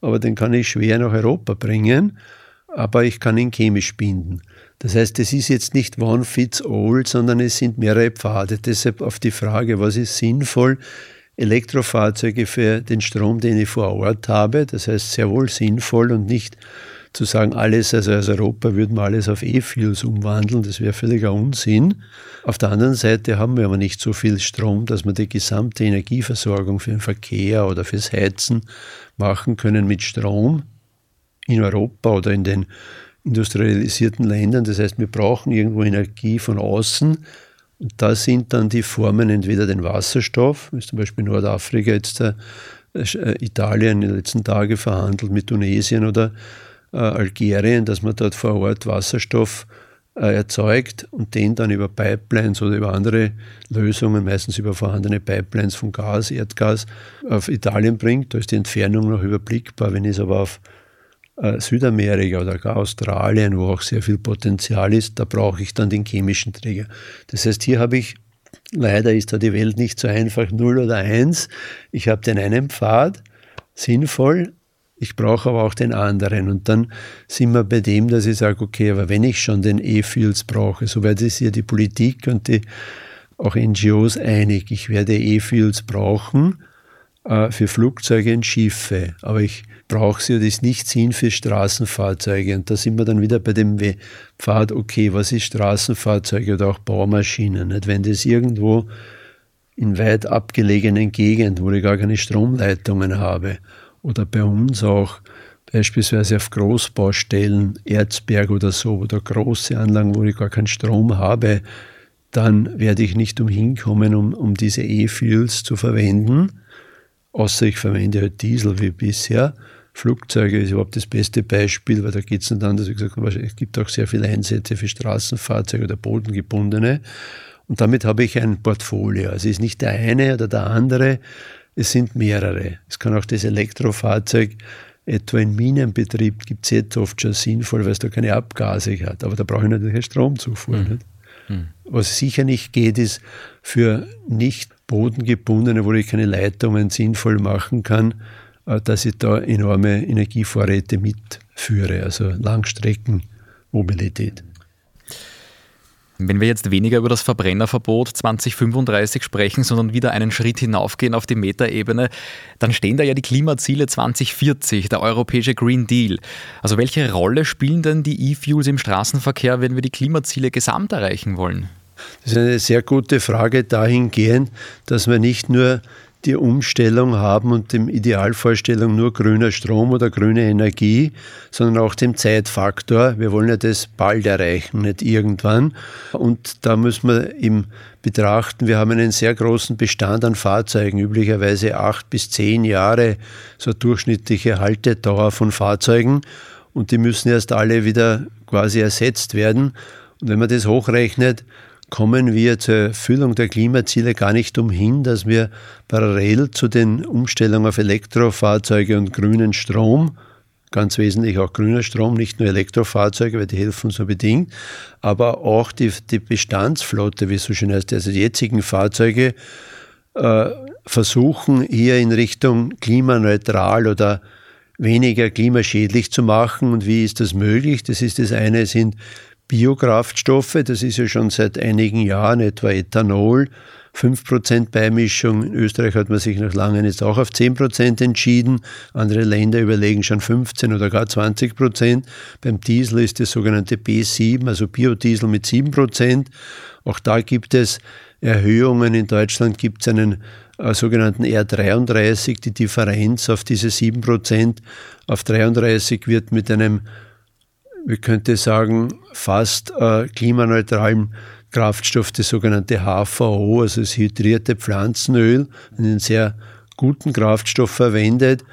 aber den kann ich schwer nach Europa bringen, aber ich kann ihn chemisch binden. Das heißt, es ist jetzt nicht one fits all, sondern es sind mehrere Pfade. Deshalb auf die Frage, was ist sinnvoll, Elektrofahrzeuge für den Strom, den ich vor Ort habe, das heißt sehr wohl sinnvoll und nicht zu sagen, alles, also als Europa würden wir alles auf E-Fuels umwandeln, das wäre völliger Unsinn. Auf der anderen Seite haben wir aber nicht so viel Strom, dass wir die gesamte Energieversorgung für den Verkehr oder fürs Heizen machen können mit Strom in Europa oder in den industrialisierten Ländern. Das heißt, wir brauchen irgendwo Energie von außen. Und da sind dann die Formen entweder den Wasserstoff, wie zum Beispiel Nordafrika jetzt äh, äh, Italien in den letzten Tagen verhandelt mit Tunesien oder äh, Algerien, dass man dort vor Ort Wasserstoff äh, erzeugt und den dann über Pipelines oder über andere Lösungen, meistens über vorhandene Pipelines von Gas, Erdgas, auf Italien bringt. Da ist die Entfernung noch überblickbar. Wenn ich es aber auf Südamerika oder gar Australien, wo auch sehr viel Potenzial ist, da brauche ich dann den chemischen Träger. Das heißt, hier habe ich, leider ist da die Welt nicht so einfach 0 oder 1. Ich habe den einen Pfad, sinnvoll, ich brauche aber auch den anderen. Und dann sind wir bei dem, dass ich sage, okay, aber wenn ich schon den E-Fuels brauche, so weit ist ja die Politik und die auch NGOs einig, ich werde E-Fuels brauchen äh, für Flugzeuge und Schiffe, aber ich brauche sie und ist nicht Sinn für Straßenfahrzeuge. Und da sind wir dann wieder bei dem Pfad, okay, was ist Straßenfahrzeuge oder auch Baumaschinen? Nicht? Wenn das irgendwo in weit abgelegenen Gegenden, wo ich gar keine Stromleitungen habe, oder bei uns auch beispielsweise auf Großbaustellen, Erzberg oder so, oder große Anlagen, wo ich gar keinen Strom habe, dann werde ich nicht umhin kommen, um, um diese E-Fuels zu verwenden, außer ich verwende halt Diesel wie bisher. Flugzeuge ist überhaupt das beste Beispiel, weil da geht es nicht anders. Wie gesagt, es gibt auch sehr viele Einsätze für Straßenfahrzeuge oder bodengebundene. Und damit habe ich ein Portfolio. Also es ist nicht der eine oder der andere, es sind mehrere. Es kann auch das Elektrofahrzeug, etwa in Minenbetrieb, gibt es jetzt oft schon sinnvoll, weil es da keine Abgase hat. Aber da brauche ich natürlich eine Stromzufuhr. Mhm. Mhm. Was sicher nicht geht, ist für nicht bodengebundene, wo ich keine Leitungen sinnvoll machen kann, äh, dass ich da enorme Energievorräte mitführe, also Langstreckenmobilität. Wenn wir jetzt weniger über das Verbrennerverbot 2035 sprechen, sondern wieder einen Schritt hinaufgehen auf die Metaebene, dann stehen da ja die Klimaziele 2040, der europäische Green Deal. Also welche Rolle spielen denn die E-Fuels im Straßenverkehr, wenn wir die Klimaziele gesamt erreichen wollen? Das ist eine sehr gute Frage dahingehend, dass wir nicht nur die Umstellung haben und dem Idealvorstellung nur grüner Strom oder grüne Energie, sondern auch dem Zeitfaktor. Wir wollen ja das bald erreichen, nicht irgendwann. Und da müssen wir eben betrachten, wir haben einen sehr großen Bestand an Fahrzeugen, üblicherweise acht bis zehn Jahre, so durchschnittliche Haltedauer von Fahrzeugen. Und die müssen erst alle wieder quasi ersetzt werden. Und wenn man das hochrechnet, kommen wir zur Erfüllung der Klimaziele gar nicht umhin, dass wir parallel zu den Umstellungen auf Elektrofahrzeuge und grünen Strom, ganz wesentlich auch grüner Strom, nicht nur Elektrofahrzeuge, weil die helfen so bedingt, aber auch die, die Bestandsflotte, wie es so schön heißt, also die jetzigen Fahrzeuge, äh, versuchen hier in Richtung klimaneutral oder weniger klimaschädlich zu machen. Und wie ist das möglich? Das ist das eine, sind Biokraftstoffe, das ist ja schon seit einigen Jahren, etwa Ethanol, 5% Beimischung. In Österreich hat man sich nach langem jetzt auch auf 10% entschieden. Andere Länder überlegen schon 15 oder gar 20%. Beim Diesel ist das sogenannte B7, also Biodiesel mit 7%. Auch da gibt es Erhöhungen. In Deutschland gibt es einen äh, sogenannten R33, die Differenz auf diese 7%. Auf 33 wird mit einem wir könnte sagen, fast äh, klimaneutralen Kraftstoff, das sogenannte HVO, also das hydrierte Pflanzenöl, einen sehr guten Kraftstoff verwendet.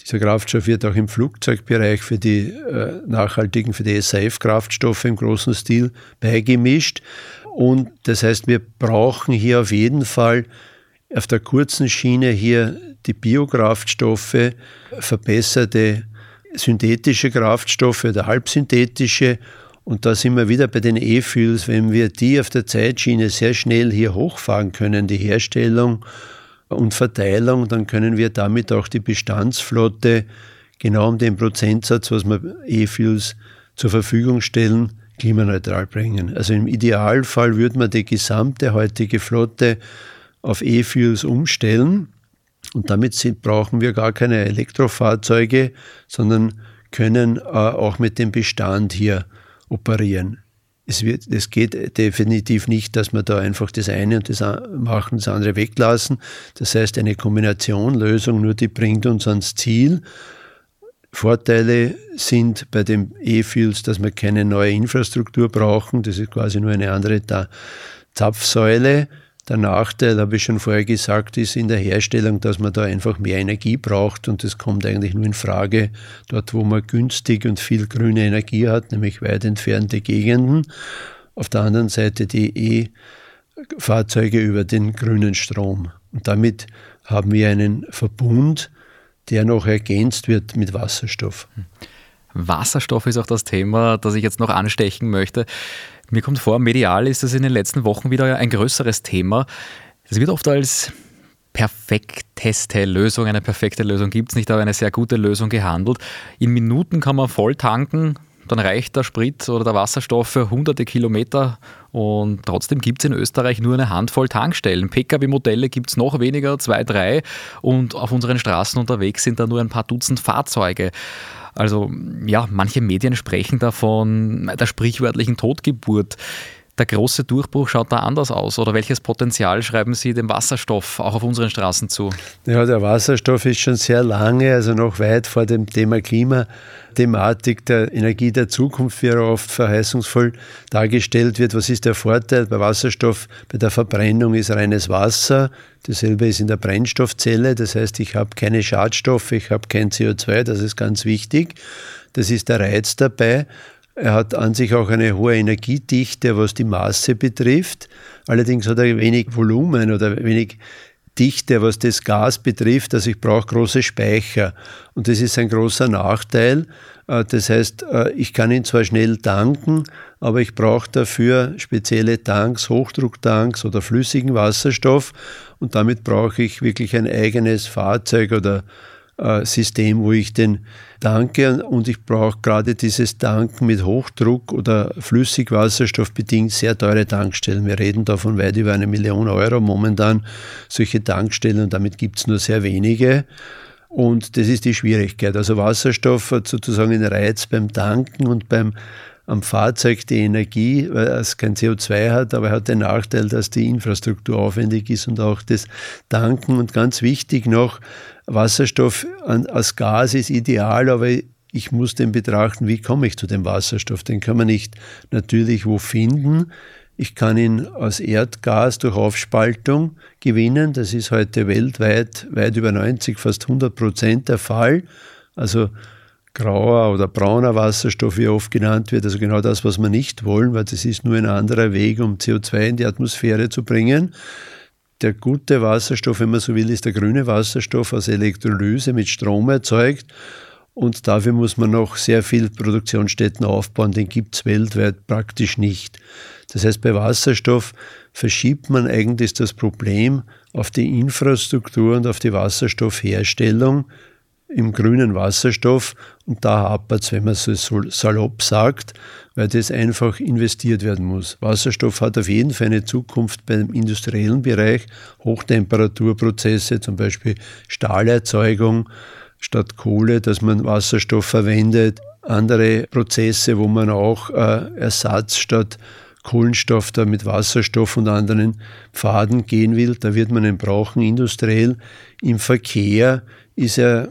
Dieser Kraftstoff wird auch im Flugzeugbereich für die äh, nachhaltigen, für die SAF-Kraftstoffe im großen Stil beigemischt. Und das heißt, wir brauchen hier auf jeden Fall auf der kurzen Schiene hier die Biokraftstoffe, verbesserte synthetische Kraftstoffe oder halbsynthetische. Und da sind wir wieder bei den E-Fuels, wenn wir die auf der Zeitschiene sehr schnell hier hochfahren können, die Herstellung und Verteilung, dann können wir damit auch die Bestandsflotte genau um den Prozentsatz, was wir E-Fuels zur Verfügung stellen, klimaneutral bringen. Also im Idealfall würde man die gesamte heutige Flotte auf E-Fuels umstellen und damit sind, brauchen wir gar keine Elektrofahrzeuge, sondern können äh, auch mit dem Bestand hier operieren. Es, wird, es geht definitiv nicht, dass wir da einfach das eine und das machen, das andere weglassen. Das heißt, eine Kombinationlösung, nur die bringt uns ans Ziel. Vorteile sind bei dem E-Fuels, dass wir keine neue Infrastruktur brauchen. Das ist quasi nur eine andere Zapfsäule. Der Nachteil, habe ich schon vorher gesagt, ist in der Herstellung, dass man da einfach mehr Energie braucht und das kommt eigentlich nur in Frage dort, wo man günstig und viel grüne Energie hat, nämlich weit entfernte Gegenden. Auf der anderen Seite die E-Fahrzeuge über den grünen Strom. Und damit haben wir einen Verbund, der noch ergänzt wird mit Wasserstoff. Wasserstoff ist auch das Thema, das ich jetzt noch anstechen möchte. Mir kommt vor, medial ist das in den letzten Wochen wieder ein größeres Thema. Es wird oft als perfekteste Lösung, eine perfekte Lösung gibt es nicht, aber eine sehr gute Lösung gehandelt. In Minuten kann man voll tanken, dann reicht der Sprit oder der Wasserstoff für hunderte Kilometer und trotzdem gibt es in Österreich nur eine Handvoll Tankstellen. Pkw-Modelle gibt es noch weniger, zwei, drei und auf unseren Straßen unterwegs sind da nur ein paar Dutzend Fahrzeuge. Also ja, manche Medien sprechen da von der sprichwörtlichen Totgeburt. Der große Durchbruch schaut da anders aus. Oder welches Potenzial schreiben Sie dem Wasserstoff auch auf unseren Straßen zu? Ja, der Wasserstoff ist schon sehr lange, also noch weit vor dem Thema Klimathematik der Energie der Zukunft, wie er oft verheißungsvoll dargestellt wird. Was ist der Vorteil bei Wasserstoff? Bei der Verbrennung ist reines Wasser. Dasselbe ist in der Brennstoffzelle. Das heißt, ich habe keine Schadstoffe, ich habe kein CO2. Das ist ganz wichtig. Das ist der Reiz dabei. Er hat an sich auch eine hohe Energiedichte, was die Masse betrifft. Allerdings hat er wenig Volumen oder wenig Dichte, was das Gas betrifft. Also ich brauche große Speicher. Und das ist ein großer Nachteil. Äh, das heißt, äh, ich kann ihn zwar schnell tanken, aber ich brauche dafür spezielle Tanks, Hochdrucktanks oder flüssigen Wasserstoff. Und damit brauche ich wirklich ein eigenes Fahrzeug oder äh, System, wo ich den tanke und ich brauche gerade dieses Tanken mit Hochdruck oder Flüssigwasserstoff bedingt sehr teure Tankstellen. Wir reden da von weit über eine Million Euro momentan solche Tankstellen und damit gibt es nur sehr wenige. Und das ist die Schwierigkeit. Also Wasserstoff hat sozusagen einen Reiz beim Tanken und beim am Fahrzeug die Energie, weil es kein CO2 hat, aber er hat den Nachteil, dass die Infrastruktur aufwendig ist und auch das Tanken. Und ganz wichtig noch, Wasserstoff als Gas ist ideal, aber ich muss den betrachten, wie komme ich zu dem Wasserstoff. Den kann man nicht natürlich wo finden. Ich kann ihn aus Erdgas durch Aufspaltung gewinnen. Das ist heute weltweit weit über 90, fast 100 Prozent der Fall. Also grauer oder brauner Wasserstoff, wie oft genannt wird, also genau das, was wir nicht wollen, weil das ist nur ein anderer Weg, um CO2 in die Atmosphäre zu bringen. Der gute Wasserstoff, wenn man so will, ist der grüne Wasserstoff aus Elektrolyse mit Strom erzeugt. Und dafür muss man noch sehr viele Produktionsstätten aufbauen. Den gibt es weltweit praktisch nicht. Das heißt, bei Wasserstoff verschiebt man eigentlich das Problem auf die Infrastruktur und auf die Wasserstoffherstellung im grünen Wasserstoff und da hapert es, wenn man so salopp sagt, weil das einfach investiert werden muss. Wasserstoff hat auf jeden Fall eine Zukunft beim industriellen Bereich, Hochtemperaturprozesse, zum Beispiel Stahlerzeugung statt Kohle, dass man Wasserstoff verwendet, andere Prozesse, wo man auch äh, Ersatz statt Kohlenstoff da mit Wasserstoff und anderen Pfaden gehen will, da wird man ihn brauchen industriell. Im Verkehr ist er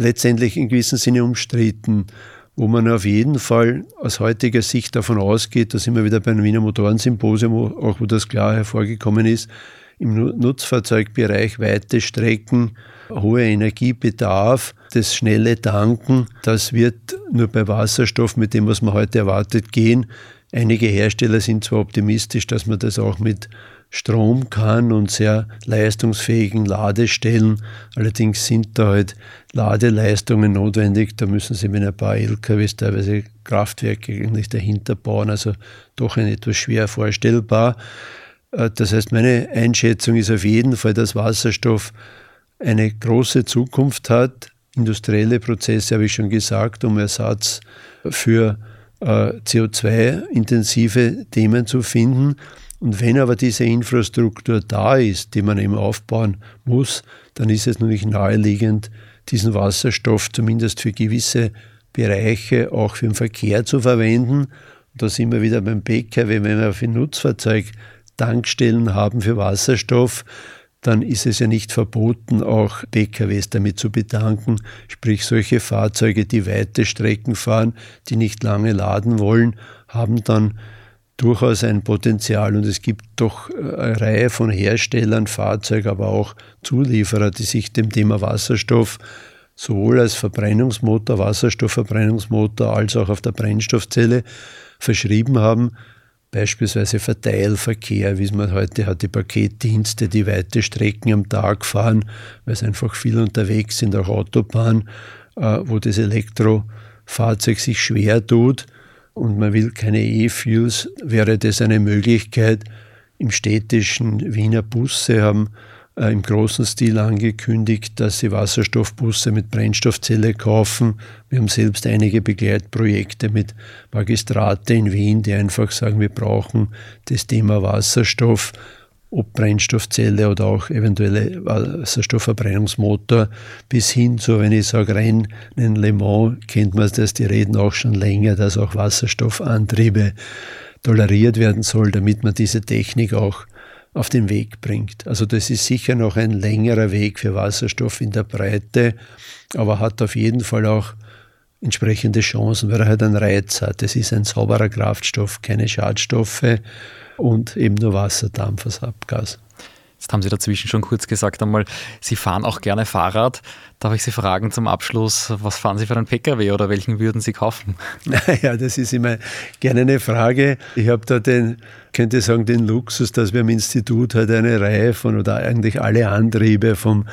letztendlich in gewissem Sinne umstritten, wo man auf jeden Fall aus heutiger Sicht davon ausgeht, dass immer wieder beim Wiener Motorensymposium, auch wo das klar hervorgekommen ist, im Nutzfahrzeugbereich weite Strecken, hoher Energiebedarf, das schnelle Tanken, das wird nur bei Wasserstoff mit dem, was man heute erwartet, gehen. Einige Hersteller sind zwar optimistisch, dass man das auch mit Strom kann und sehr leistungsfähigen Ladestellen. Allerdings sind da halt Ladeleistungen notwendig. Da müssen Sie mit ein paar LKWs teilweise Kraftwerke eigentlich dahinter bauen. Also doch ein etwas schwer vorstellbar. Äh, das heißt, meine Einschätzung ist auf jeden Fall, dass Wasserstoff eine große Zukunft hat. Industrielle Prozesse habe ich schon gesagt, um Ersatz für äh, CO2-intensive Themen zu finden. Und wenn aber diese Infrastruktur da ist, die man eben aufbauen muss, dann ist es natürlich naheliegend, diesen Wasserstoff zumindest für gewisse Bereiche auch für den Verkehr zu verwenden. Da sind wir wieder beim Pkw, wenn wir für Nutzfahrzeug Tankstellen haben für Wasserstoff, dann ist es ja nicht verboten, auch PKWs damit zu betanken, sprich solche Fahrzeuge, die weite Strecken fahren, die nicht lange laden wollen, haben dann durchaus ein Potenzial und es gibt doch eine Reihe von Herstellern, Fahrzeug, aber auch Zulieferer, die sich dem Thema Wasserstoff sowohl als Verbrennungsmotor, Wasserstoffverbrennungsmotor als auch auf der Brennstoffzelle verschrieben haben. Beispielsweise Verteilverkehr, wie es man heute hat, die Paketdienste, die weite Strecken am Tag fahren, weil es einfach viel unterwegs sind, auch Autobahn, äh, wo das Elektrofahrzeug sich schwer tut und man will keine E-Fuels, wäre das eine Möglichkeit. Im städtischen Wiener Busse haben äh, im großen Stil angekündigt, dass sie Wasserstoffbusse mit Brennstoffzelle kaufen. Wir haben selbst einige Begleitprojekte mit Magistrate in Wien, die einfach sagen, wir brauchen das Thema Wasserstoff ob Brennstoffzelle oder auch eventuelle Wasserstoffverbrennungsmotor, bis hin zu, wenn ich sage Rennen Le Mans, kennt man das, die reden auch schon länger, dass auch Wasserstoffantriebe toleriert werden soll, damit man diese Technik auch auf den Weg bringt. Also das ist sicher noch ein längerer Weg für Wasserstoff in der Breite, aber hat auf jeden Fall auch entsprechende Chancen, weil er halt einen Reiz hat. Es ist ein sauberer Kraftstoff, keine Schadstoffe und eben nur Wasserdampf als Abgas. Jetzt haben Sie dazwischen schon kurz gesagt einmal, Sie fahren auch gerne Fahrrad. Darf ich Sie fragen zum Abschluss, was fahren Sie für einen Pkw oder welchen würden Sie kaufen? Naja, das ist immer gerne eine Frage. Ich habe da den, könnte sagen, den Luxus, dass wir im Institut halt eine Reihe von oder eigentlich alle Antriebe vom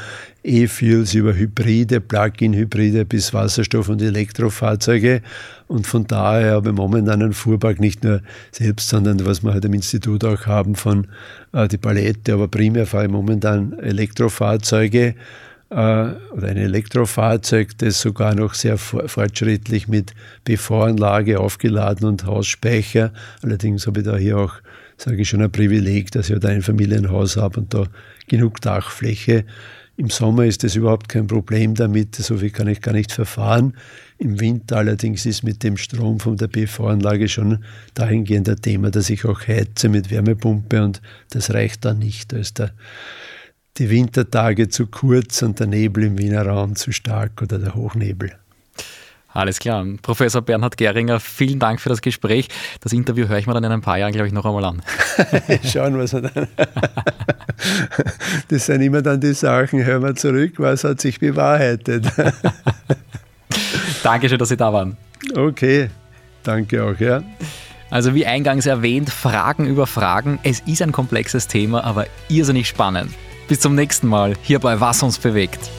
E-Fuels über Hybride, Plug-in-Hybride bis Wasserstoff- und Elektrofahrzeuge. Und von daher habe ich momentan einen Fuhrpark nicht nur selbst, sondern was wir halt im Institut auch haben von äh, die Palette, aber primär fahre ich momentan Elektrofahrzeuge oder ein Elektrofahrzeug, das sogar noch sehr fortschrittlich mit PV-Anlage aufgeladen und Hausspeicher. Allerdings habe ich da hier auch, sage ich schon, ein Privileg, dass ich da ein Familienhaus habe und da genug Dachfläche. Im Sommer ist das überhaupt kein Problem damit, so viel kann ich gar nicht verfahren. Im Winter allerdings ist mit dem Strom von der PV-Anlage schon dahingehend ein Thema, dass ich auch heize mit Wärmepumpe und das reicht dann nicht. Da ist der die Wintertage zu kurz und der Nebel im Wiener Raum zu stark oder der Hochnebel. Alles klar. Professor Bernhard Geringer, vielen Dank für das Gespräch. Das Interview höre ich mir dann in ein paar Jahren, glaube ich, noch einmal an. Schauen, was er dann. das sind immer dann die Sachen, hören wir zurück, was hat sich bewahrheitet. Dankeschön, dass Sie da waren. Okay, danke auch, ja. Also wie eingangs erwähnt, Fragen über Fragen. Es ist ein komplexes Thema, aber irrsinnig spannend. Bis zum nächsten Mal hier bei Was uns bewegt.